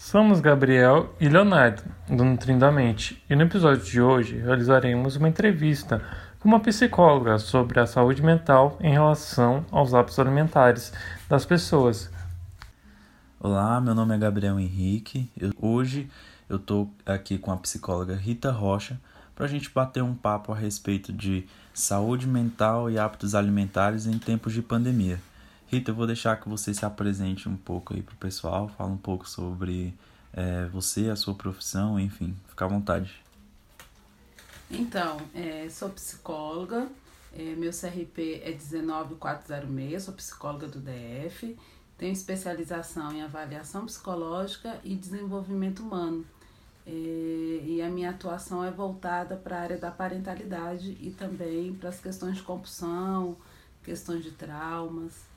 Somos Gabriel e Leonardo, do Nutrindo a Mente, e no episódio de hoje realizaremos uma entrevista com uma psicóloga sobre a saúde mental em relação aos hábitos alimentares das pessoas. Olá, meu nome é Gabriel Henrique. Eu, hoje eu estou aqui com a psicóloga Rita Rocha para a gente bater um papo a respeito de saúde mental e hábitos alimentares em tempos de pandemia. Rita, eu vou deixar que você se apresente um pouco aí pro pessoal, fala um pouco sobre é, você, a sua profissão, enfim, fica à vontade. Então, é, sou psicóloga, é, meu CRP é 19406, sou psicóloga do DF, tenho especialização em avaliação psicológica e desenvolvimento humano. É, e a minha atuação é voltada para a área da parentalidade e também para as questões de compulsão, questões de traumas.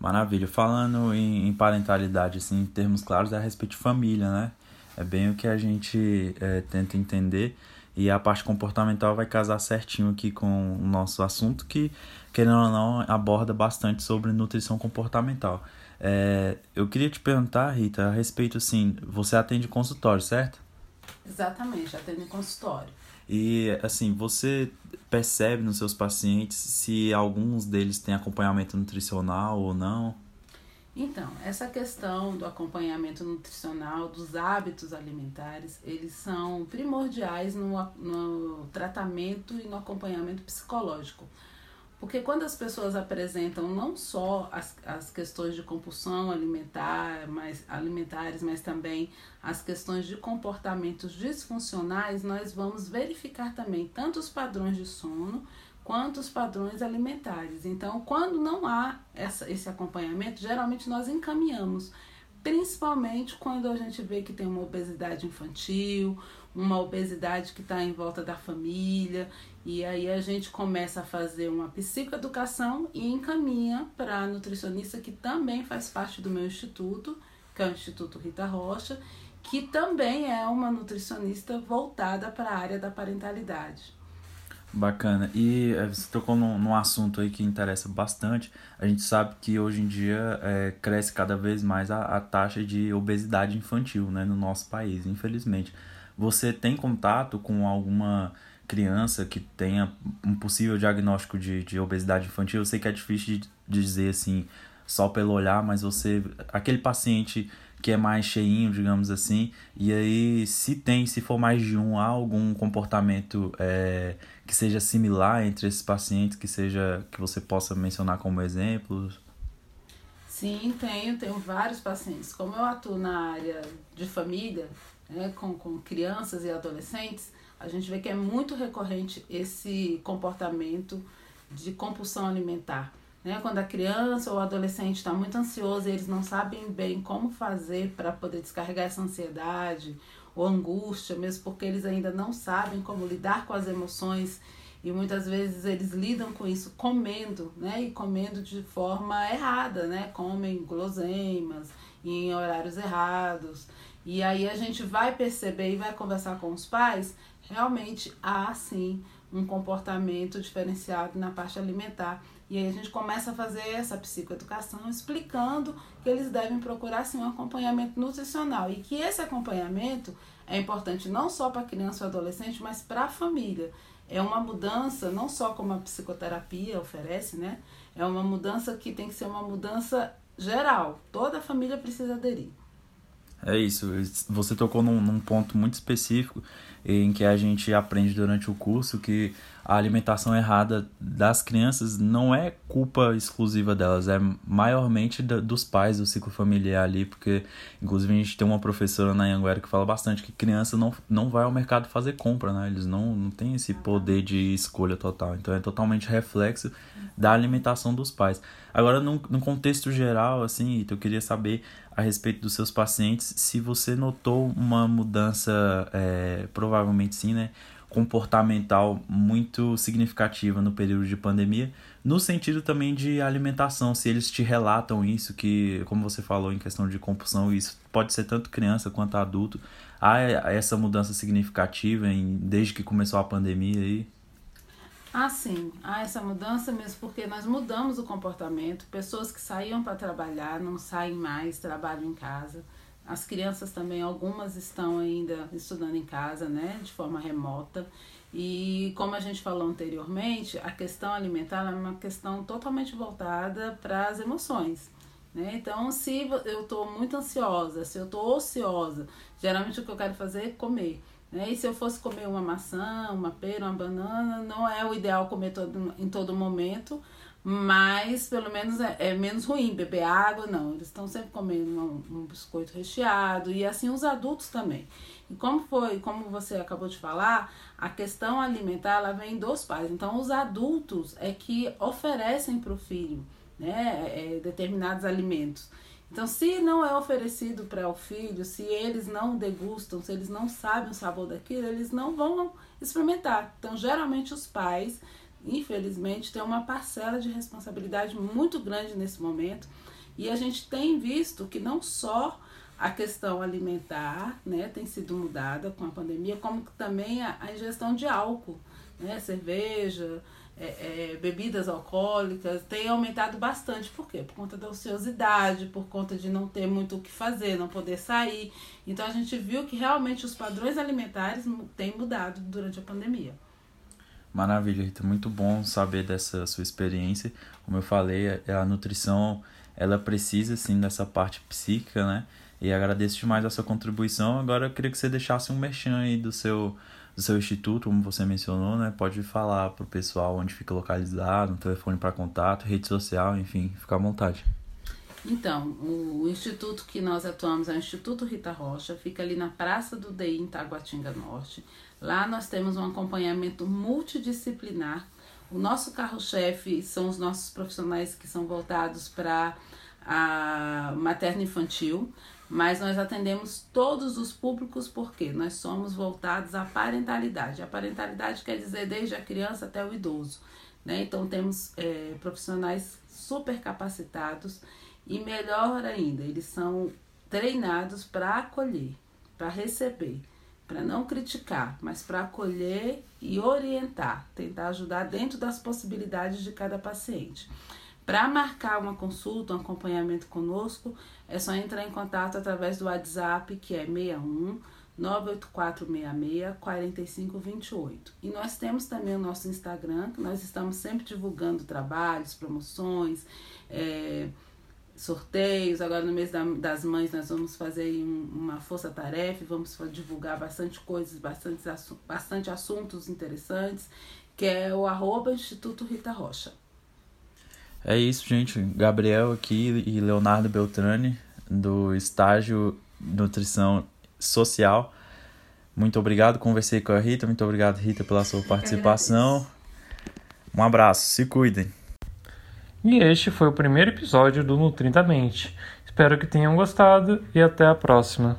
Maravilha. Falando em, em, parentalidade, assim, em termos claros, é a respeito de família, né? É bem o que a gente é, tenta entender. E a parte comportamental vai casar certinho aqui com o nosso assunto, que, querendo ou não, aborda bastante sobre nutrição comportamental. É, eu queria te perguntar, Rita, a respeito, assim, você atende consultório, certo? Exatamente, atendo consultório. E assim, você percebe nos seus pacientes se alguns deles têm acompanhamento nutricional ou não? Então, essa questão do acompanhamento nutricional, dos hábitos alimentares, eles são primordiais no, no tratamento e no acompanhamento psicológico. Porque quando as pessoas apresentam não só as, as questões de compulsão alimentar, mas, alimentares, mas também as questões de comportamentos disfuncionais, nós vamos verificar também tanto os padrões de sono quanto os padrões alimentares. Então, quando não há essa, esse acompanhamento, geralmente nós encaminhamos, principalmente quando a gente vê que tem uma obesidade infantil, uma obesidade que está em volta da família, e aí a gente começa a fazer uma psicoeducação e encaminha para a nutricionista que também faz parte do meu instituto, que é o Instituto Rita Rocha, que também é uma nutricionista voltada para a área da parentalidade. Bacana. E eh, você tocou num, num, assunto aí que interessa bastante. A gente sabe que hoje em dia é, cresce cada vez mais a, a taxa de obesidade infantil né, no nosso país, infelizmente. Você tem contato com alguma criança que tenha um possível diagnóstico de, de obesidade infantil? Eu sei que é difícil de, de dizer assim só pelo olhar, mas você. aquele paciente que é mais cheinho, digamos assim, e aí se tem, se for mais de um, há algum comportamento é, que seja similar entre esses pacientes, que seja que você possa mencionar como exemplos? Sim, tenho, tenho vários pacientes. Como eu atuo na área de família, né, com, com crianças e adolescentes, a gente vê que é muito recorrente esse comportamento de compulsão alimentar. Né? Quando a criança ou o adolescente está muito ansioso e eles não sabem bem como fazer para poder descarregar essa ansiedade ou angústia, mesmo porque eles ainda não sabem como lidar com as emoções e muitas vezes eles lidam com isso comendo, né? E comendo de forma errada, né? Comem guloseimas em horários errados. E aí a gente vai perceber e vai conversar com os pais, realmente há sim um comportamento diferenciado na parte alimentar. E aí a gente começa a fazer essa psicoeducação explicando que eles devem procurar sim um acompanhamento nutricional e que esse acompanhamento é importante não só para criança ou adolescente, mas para a família. É uma mudança, não só como a psicoterapia oferece, né? É uma mudança que tem que ser uma mudança geral. Toda a família precisa aderir. É isso, você tocou num, num, ponto muito específico em que a gente aprende durante o curso que a alimentação errada das crianças não é culpa exclusiva delas, é maiormente da, dos pais do ciclo familiar ali, porque inclusive a gente tem uma professora na Anguera que fala bastante que criança não, não vai ao mercado fazer compra, né? Eles não, não têm esse poder de escolha total, então é totalmente reflexo da alimentação dos pais. Agora, num, num contexto geral, assim, eu queria saber a respeito dos seus pacientes, se você notou uma mudança, é, provavelmente sim, né, comportamental muito significativa no período de pandemia, no sentido também de alimentação, se eles te relatam isso, que, como você falou em questão de compulsão, isso pode ser tanto criança quanto adulto, há essa mudança significativa em, desde que começou a pandemia aí? Ah, sim, há essa mudança mesmo porque nós mudamos o comportamento. Pessoas que saíam para trabalhar não saem mais, trabalham em casa. As crianças também, algumas estão ainda estudando em casa, né, de forma remota. E como a gente falou anteriormente, a questão alimentar é uma questão totalmente voltada para as emoções. Né? Então, se eu estou muito ansiosa, se eu estou ociosa, geralmente o que eu quero fazer é comer. Né? E se eu fosse comer uma maçã, uma pera, uma banana, não é o ideal comer todo, em todo momento, mas pelo menos é, é menos ruim beber água, não. Eles estão sempre comendo um, um, biscoito recheado e assim os adultos também. E como foi, como você acabou de falar, a questão alimentar ela vem dos pais. Então os adultos é que oferecem para o filho né, é, determinados alimentos. Então, se não é oferecido para o filho, se eles não degustam, se eles não sabem o sabor daquilo, eles não vão experimentar. Então, geralmente os pais infelizmente, tem uma parcela de responsabilidade muito grande nesse momento. E a gente tem visto que não só a questão alimentar né, tem sido mudada com a pandemia, como também a, ingestão de álcool, né, cerveja, é, é, bebidas alcoólicas, tem aumentado bastante. Por quê? Por conta da ociosidade, por conta de não ter muito o que fazer, não poder sair. Então a gente viu que realmente os padrões alimentares têm mudado durante a pandemia. Maravilha, Rita. Muito bom saber dessa sua experiência. Como eu falei, a nutrição ela precisa sim dessa parte psíquica, né? E agradeço demais a sua contribuição. Agora eu queria que você deixasse um merchan aí do seu, do seu instituto, como você mencionou, né? Pode falar para o pessoal onde fica localizado, um telefone para contato, rede social, enfim, fica à vontade. Então, o instituto que nós atuamos é o Instituto Rita Rocha, fica ali na Praça do DI, em Taguatinga Norte. Lá nós temos um acompanhamento multidisciplinar. O nosso carro-chefe são os nossos profissionais que são voltados para a materno infantil, mas nós atendemos todos os públicos porque nós somos voltados à parentalidade. A parentalidade quer dizer desde a criança até o idoso. Né? Então temos é, profissionais super capacitados e melhor ainda, eles são treinados para acolher, para receber para não criticar, mas para acolher e orientar, tentar ajudar dentro das possibilidades de cada paciente. Para marcar uma consulta, um acompanhamento conosco, é só entrar em contato através do WhatsApp, que é 61 98466 4528. E nós temos também o nosso Instagram, que nós estamos sempre divulgando trabalhos, promoções, é, sorteios. Agora no mês das mães nós vamos fazer uma força-tarefa, vamos divulgar bastante coisas, bastante, bastante assuntos interessantes, que é o arroba Instituto Rita Rocha. É isso, gente. Gabriel aqui e Leonardo Beltrani, do estágio Nutrição Social. Muito obrigado, conversei com a Rita. Muito obrigado, Rita, pela sua participação. Um abraço, se cuidem. E este foi o primeiro episódio do Nutrintamente. Espero que tenham gostado e até a próxima.